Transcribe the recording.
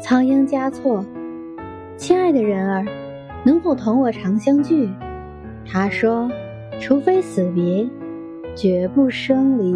仓央嘉措，亲爱的人儿，能否同我长相聚？他说：“除非死别，绝不生离。”